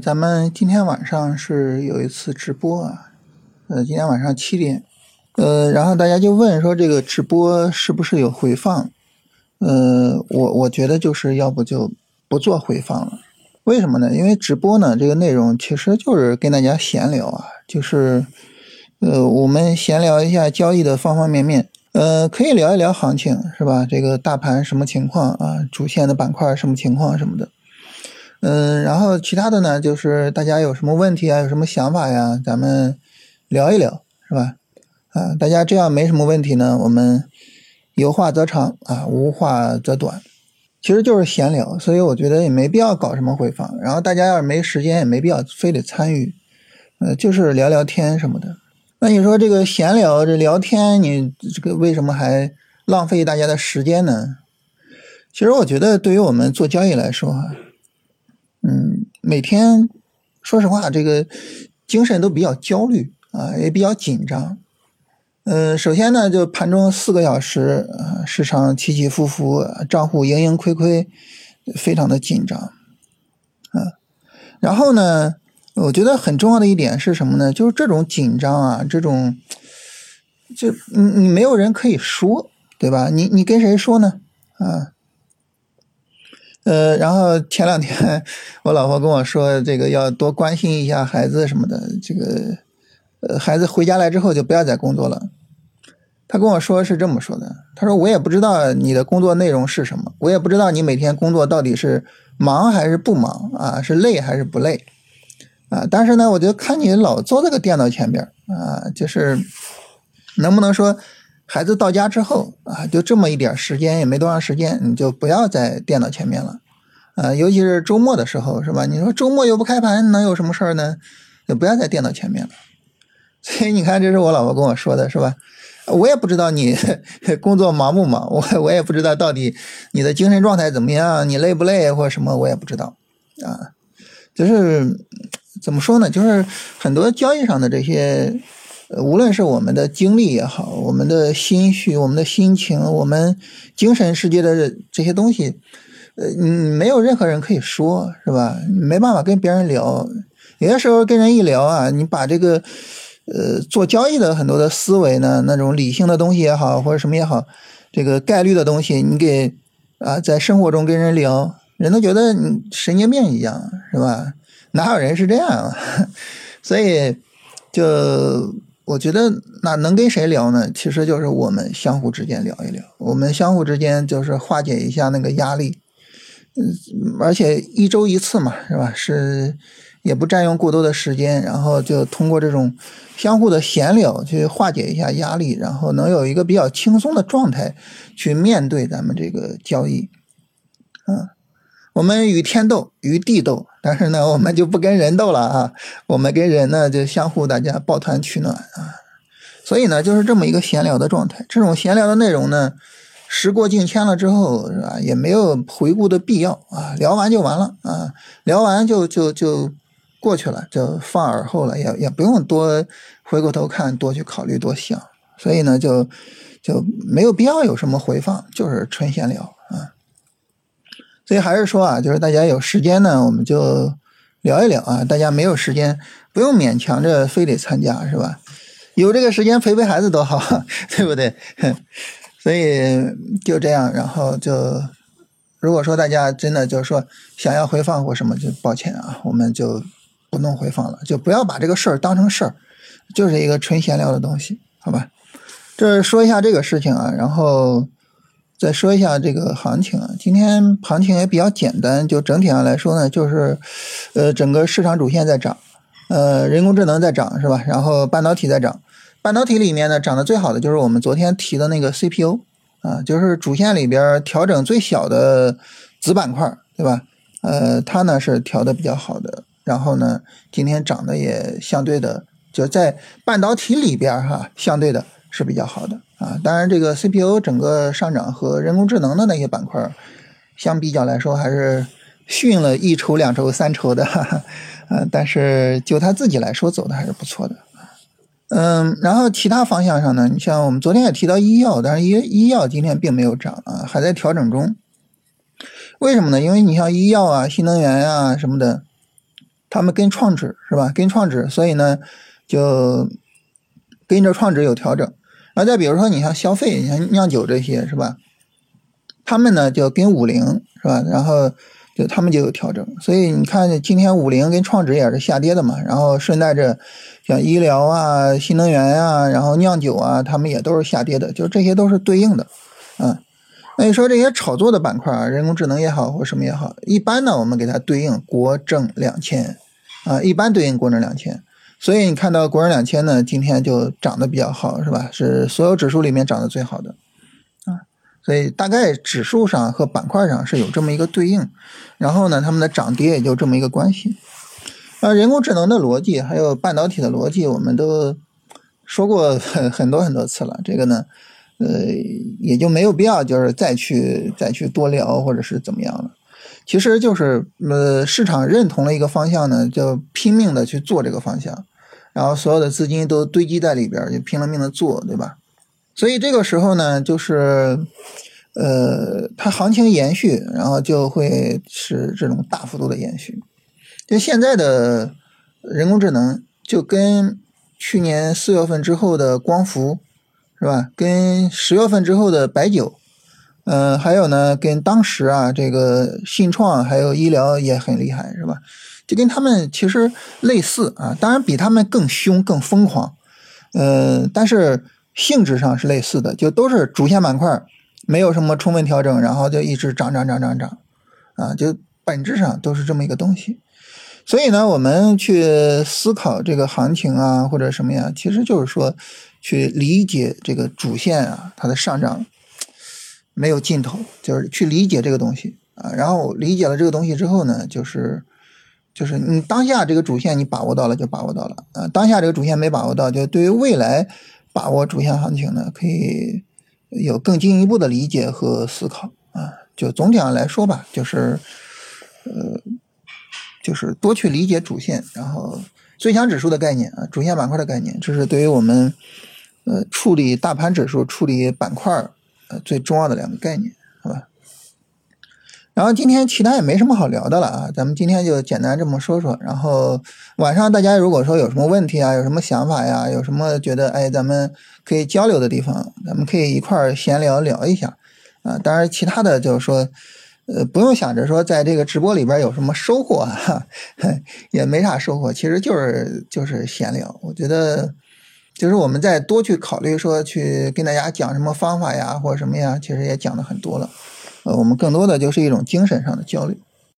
咱们今天晚上是有一次直播啊，呃，今天晚上七点，呃，然后大家就问说这个直播是不是有回放？呃，我我觉得就是要不就不做回放了，为什么呢？因为直播呢，这个内容其实就是跟大家闲聊啊，就是呃，我们闲聊一下交易的方方面面，呃，可以聊一聊行情是吧？这个大盘什么情况啊？主线的板块什么情况什么的。嗯，然后其他的呢，就是大家有什么问题啊，有什么想法呀，咱们聊一聊，是吧？啊，大家这样没什么问题呢，我们有话则长啊，无话则短，其实就是闲聊，所以我觉得也没必要搞什么回放。然后大家要是没时间，也没必要非得参与，呃，就是聊聊天什么的。那你说这个闲聊这聊天，你这个为什么还浪费大家的时间呢？其实我觉得，对于我们做交易来说啊。嗯，每天说实话，这个精神都比较焦虑啊，也比较紧张。嗯，首先呢，就盘中四个小时，啊，市场起起伏伏，账户盈盈亏亏，非常的紧张。啊，然后呢，我觉得很重要的一点是什么呢？就是这种紧张啊，这种，就你你没有人可以说，对吧？你你跟谁说呢？啊？呃，然后前两天我老婆跟我说，这个要多关心一下孩子什么的。这个，呃，孩子回家来之后就不要再工作了。他跟我说是这么说的，他说我也不知道你的工作内容是什么，我也不知道你每天工作到底是忙还是不忙啊，是累还是不累啊。但是呢，我就看你老坐这个电脑前边啊，就是能不能说。孩子到家之后啊，就这么一点时间，也没多长时间，你就不要在电脑前面了，啊，尤其是周末的时候，是吧？你说周末又不开盘，能有什么事儿呢？就不要在电脑前面了。所以你看，这是我老婆跟我说的，是吧？我也不知道你 工作忙不忙，我我也不知道到底你的精神状态怎么样，你累不累或者什么，我也不知道啊。就是怎么说呢？就是很多交易上的这些。呃，无论是我们的经历也好，我们的心绪、我们的心情、我们精神世界的这些东西，呃，你没有任何人可以说，是吧？没办法跟别人聊。有些时候跟人一聊啊，你把这个呃做交易的很多的思维呢，那种理性的东西也好，或者什么也好，这个概率的东西，你给啊在生活中跟人聊，人都觉得你神经病一样，是吧？哪有人是这样啊？所以就。我觉得那能跟谁聊呢？其实就是我们相互之间聊一聊，我们相互之间就是化解一下那个压力，嗯，而且一周一次嘛，是吧？是也不占用过多的时间，然后就通过这种相互的闲聊去化解一下压力，然后能有一个比较轻松的状态去面对咱们这个交易，嗯。我们与天斗，与地斗，但是呢，我们就不跟人斗了啊！我们跟人呢，就相互大家抱团取暖啊！所以呢，就是这么一个闲聊的状态。这种闲聊的内容呢，时过境迁了之后，是吧？也没有回顾的必要啊！聊完就完了啊！聊完就就就过去了，就放耳后了，也也不用多回过头看，多去考虑，多想。所以呢，就就没有必要有什么回放，就是纯闲聊啊！所以还是说啊，就是大家有时间呢，我们就聊一聊啊。大家没有时间，不用勉强着非得参加，是吧？有这个时间陪陪孩子多好，对不对？所以就这样，然后就如果说大家真的就是说想要回放或什么，就抱歉啊，我们就不弄回放了，就不要把这个事儿当成事儿，就是一个纯闲聊的东西，好吧？这说一下这个事情啊，然后。再说一下这个行情啊，今天行情也比较简单，就整体上来说呢，就是，呃，整个市场主线在涨，呃，人工智能在涨是吧？然后半导体在涨，半导体里面呢涨得最好的就是我们昨天提的那个 CPU 啊，就是主线里边调整最小的子板块，对吧？呃，它呢是调的比较好的，然后呢今天涨的也相对的就在半导体里边哈，相对的是比较好的。啊，当然，这个 CPU 整个上涨和人工智能的那些板块相比较来说，还是逊了一筹、两筹、三筹的。嗯，但是就它自己来说，走的还是不错的。嗯，然后其他方向上呢，你像我们昨天也提到医药，但是医医药今天并没有涨啊，还在调整中。为什么呢？因为你像医药啊、新能源啊什么的，他们跟创指是吧？跟创指，所以呢就跟着创指有调整。然后再比如说你像消费，你像酿酒这些是吧？他们呢就跟五零是吧？然后就他们就有调整。所以你看今天五零跟创指也是下跌的嘛。然后顺带着像医疗啊、新能源啊，然后酿酒啊，他们也都是下跌的。就这些都是对应的，嗯。那你说这些炒作的板块啊，人工智能也好，或什么也好，一般呢，我们给它对应国证两千，啊，一般对应国证两千。所以你看到国证两千呢，今天就涨得比较好，是吧？是所有指数里面涨得最好的，啊，所以大概指数上和板块上是有这么一个对应，然后呢，它们的涨跌也就这么一个关系。啊，人工智能的逻辑还有半导体的逻辑，我们都说过很很多很多次了，这个呢。呃，也就没有必要，就是再去再去多聊，或者是怎么样了。其实就是，呃，市场认同了一个方向呢，就拼命的去做这个方向，然后所有的资金都堆积在里边，就拼了命的做，对吧？所以这个时候呢，就是，呃，它行情延续，然后就会是这种大幅度的延续。就现在的人工智能，就跟去年四月份之后的光伏。是吧？跟十月份之后的白酒，嗯，还有呢，跟当时啊这个信创还有医疗也很厉害，是吧？就跟他们其实类似啊，当然比他们更凶更疯狂，呃，但是性质上是类似的，就都是主线板块，没有什么充分调整，然后就一直涨涨涨涨涨，啊，就本质上都是这么一个东西。所以呢，我们去思考这个行情啊，或者什么呀，其实就是说。去理解这个主线啊，它的上涨没有尽头，就是去理解这个东西啊。然后理解了这个东西之后呢，就是就是你当下这个主线你把握到了就把握到了啊，当下这个主线没把握到，就对于未来把握主线行情呢，可以有更进一步的理解和思考啊。就总体上来说吧，就是呃，就是多去理解主线，然后最强指数的概念啊，主线板块的概念，这是对于我们。呃，处理大盘指数、处理板块呃，最重要的两个概念，好吧？然后今天其他也没什么好聊的了啊，咱们今天就简单这么说说。然后晚上大家如果说有什么问题啊，有什么想法呀，有什么觉得哎咱们可以交流的地方，咱们可以一块儿闲聊聊一下啊。当然，其他的就是说，呃，不用想着说在这个直播里边有什么收获啊，也没啥收获，其实就是就是闲聊。我觉得。就是我们在多去考虑说去跟大家讲什么方法呀，或者什么呀，其实也讲的很多了。呃，我们更多的就是一种精神上的交流。